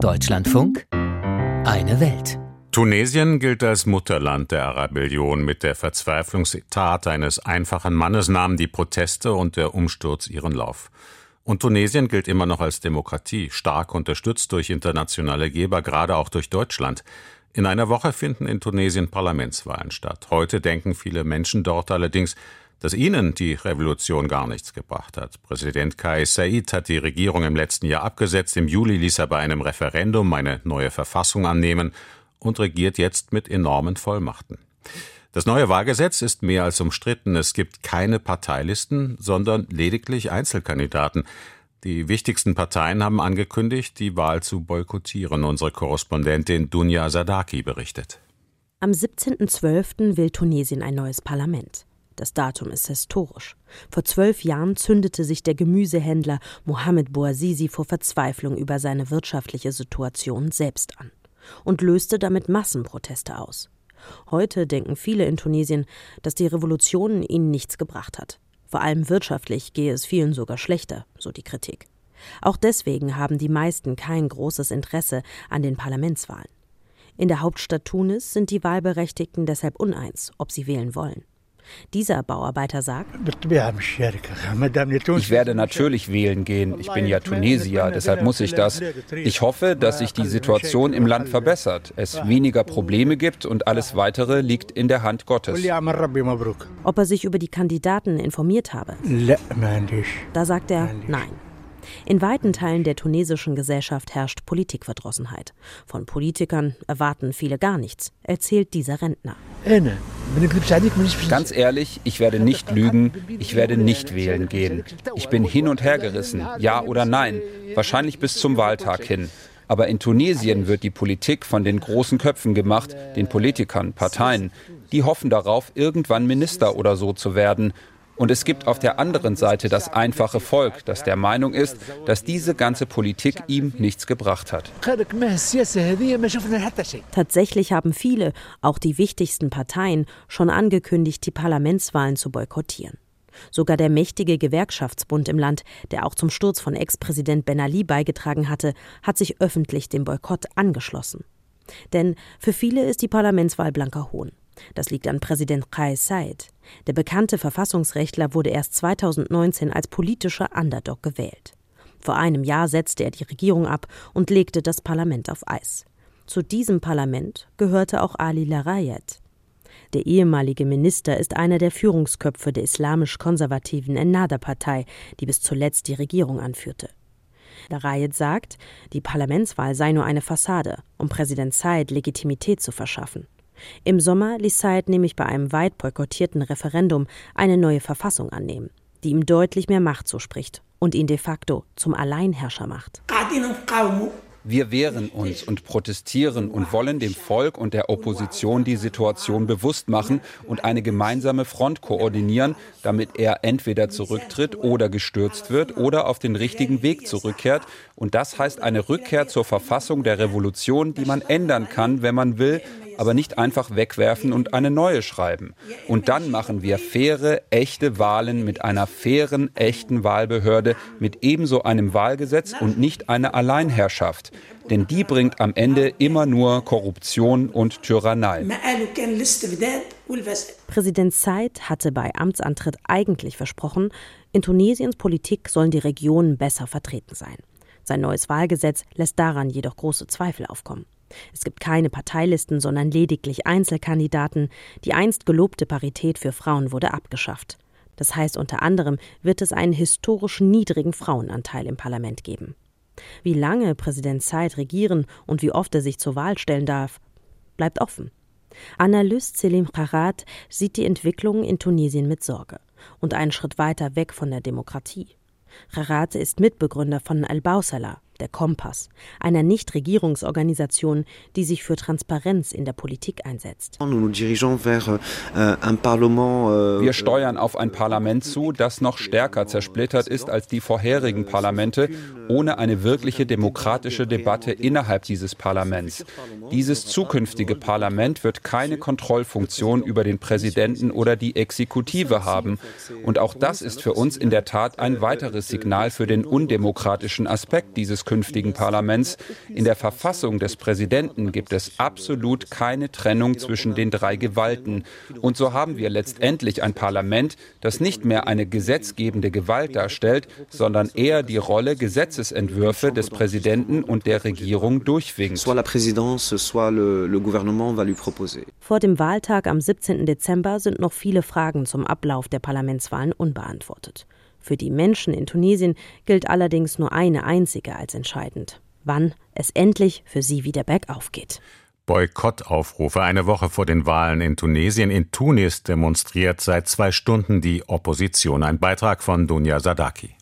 Deutschlandfunk Eine Welt. Tunesien gilt als Mutterland der Arabellion. Mit der Verzweiflungstat eines einfachen Mannes nahmen die Proteste und der Umsturz ihren Lauf. Und Tunesien gilt immer noch als Demokratie, stark unterstützt durch internationale Geber, gerade auch durch Deutschland. In einer Woche finden in Tunesien Parlamentswahlen statt. Heute denken viele Menschen dort allerdings, dass ihnen die Revolution gar nichts gebracht hat. Präsident Kais Said hat die Regierung im letzten Jahr abgesetzt. Im Juli ließ er bei einem Referendum eine neue Verfassung annehmen und regiert jetzt mit enormen Vollmachten. Das neue Wahlgesetz ist mehr als umstritten. Es gibt keine Parteilisten, sondern lediglich Einzelkandidaten. Die wichtigsten Parteien haben angekündigt, die Wahl zu boykottieren. Unsere Korrespondentin Dunja Sadaki berichtet. Am 17.12. will Tunesien ein neues Parlament. Das Datum ist historisch. Vor zwölf Jahren zündete sich der Gemüsehändler Mohamed Bouazizi vor Verzweiflung über seine wirtschaftliche Situation selbst an und löste damit Massenproteste aus. Heute denken viele in Tunesien, dass die Revolution ihnen nichts gebracht hat. Vor allem wirtschaftlich gehe es vielen sogar schlechter, so die Kritik. Auch deswegen haben die meisten kein großes Interesse an den Parlamentswahlen. In der Hauptstadt Tunis sind die Wahlberechtigten deshalb uneins, ob sie wählen wollen. Dieser Bauarbeiter sagt, ich werde natürlich wählen gehen. Ich bin ja Tunesier, deshalb muss ich das. Ich hoffe, dass sich die Situation im Land verbessert, es weniger Probleme gibt und alles Weitere liegt in der Hand Gottes. Ob er sich über die Kandidaten informiert habe? Da sagt er nein. In weiten Teilen der tunesischen Gesellschaft herrscht Politikverdrossenheit. Von Politikern erwarten viele gar nichts, erzählt dieser Rentner. Ganz ehrlich, ich werde nicht lügen, ich werde nicht wählen gehen. Ich bin hin und her gerissen, ja oder nein, wahrscheinlich bis zum Wahltag hin. Aber in Tunesien wird die Politik von den großen Köpfen gemacht, den Politikern, Parteien. Die hoffen darauf, irgendwann Minister oder so zu werden. Und es gibt auf der anderen Seite das einfache Volk, das der Meinung ist, dass diese ganze Politik ihm nichts gebracht hat. Tatsächlich haben viele, auch die wichtigsten Parteien, schon angekündigt, die Parlamentswahlen zu boykottieren. Sogar der mächtige Gewerkschaftsbund im Land, der auch zum Sturz von Ex-Präsident Ben Ali beigetragen hatte, hat sich öffentlich dem Boykott angeschlossen. Denn für viele ist die Parlamentswahl blanker Hohn. Das liegt an Präsident Kais Said. Der bekannte Verfassungsrechtler wurde erst 2019 als politischer Underdog gewählt. Vor einem Jahr setzte er die Regierung ab und legte das Parlament auf Eis. Zu diesem Parlament gehörte auch Ali Larayet. Der ehemalige Minister ist einer der Führungsköpfe der islamisch-konservativen Ennahda-Partei, die bis zuletzt die Regierung anführte. Larayet sagt, die Parlamentswahl sei nur eine Fassade, um Präsident Said Legitimität zu verschaffen. Im Sommer ließ Said nämlich bei einem weit boykottierten Referendum eine neue Verfassung annehmen, die ihm deutlich mehr Macht zuspricht und ihn de facto zum Alleinherrscher macht. Wir wehren uns und protestieren und wollen dem Volk und der Opposition die Situation bewusst machen und eine gemeinsame Front koordinieren, damit er entweder zurücktritt oder gestürzt wird oder auf den richtigen Weg zurückkehrt. Und das heißt eine Rückkehr zur Verfassung der Revolution, die man ändern kann, wenn man will, aber nicht einfach wegwerfen und eine neue schreiben. Und dann machen wir faire, echte Wahlen mit einer fairen, echten Wahlbehörde, mit ebenso einem Wahlgesetz und nicht einer Alleinherrschaft. Denn die bringt am Ende immer nur Korruption und Tyrannei. Präsident Said hatte bei Amtsantritt eigentlich versprochen, in Tunesiens Politik sollen die Regionen besser vertreten sein. Sein neues Wahlgesetz lässt daran jedoch große Zweifel aufkommen. Es gibt keine Parteilisten, sondern lediglich Einzelkandidaten. Die einst gelobte Parität für Frauen wurde abgeschafft. Das heißt, unter anderem wird es einen historisch niedrigen Frauenanteil im Parlament geben. Wie lange Präsident Said regieren und wie oft er sich zur Wahl stellen darf, bleibt offen. Analyst Selim Kharat sieht die Entwicklung in Tunesien mit Sorge und einen Schritt weiter weg von der Demokratie. Kharat ist Mitbegründer von Al-Bausala, der Kompass, einer Nichtregierungsorganisation, die sich für Transparenz in der Politik einsetzt. Euh, euh, Wir steuern auf ein Parlament zu, das noch stärker zersplittert ist als die vorherigen Parlamente, ohne eine wirkliche demokratische Debatte innerhalb dieses Parlaments. Dieses zukünftige Parlament wird keine Kontrollfunktion über den Präsidenten oder die Exekutive haben. Und auch das ist für uns in der Tat ein weiteres Signal für den undemokratischen Aspekt dieses künftigen Parlaments. In der Verfassung des Präsidenten gibt es absolut keine Trennung zwischen den drei Gewalten. Und so haben wir letztendlich ein Parlament, das nicht mehr eine gesetzgebende Gewalt darstellt, sondern eher die Rolle, Gesetzesentwürfe des Präsidenten und der Regierung durchwinkt. Vor dem Wahltag am 17. Dezember sind noch viele Fragen zum Ablauf der Parlamentswahlen unbeantwortet. Für die Menschen in Tunesien gilt allerdings nur eine einzige als entscheidend. Wann es endlich für sie wieder bergauf geht. Boykottaufrufe eine Woche vor den Wahlen in Tunesien. In Tunis demonstriert seit zwei Stunden die Opposition. Ein Beitrag von Dunja Sadaki.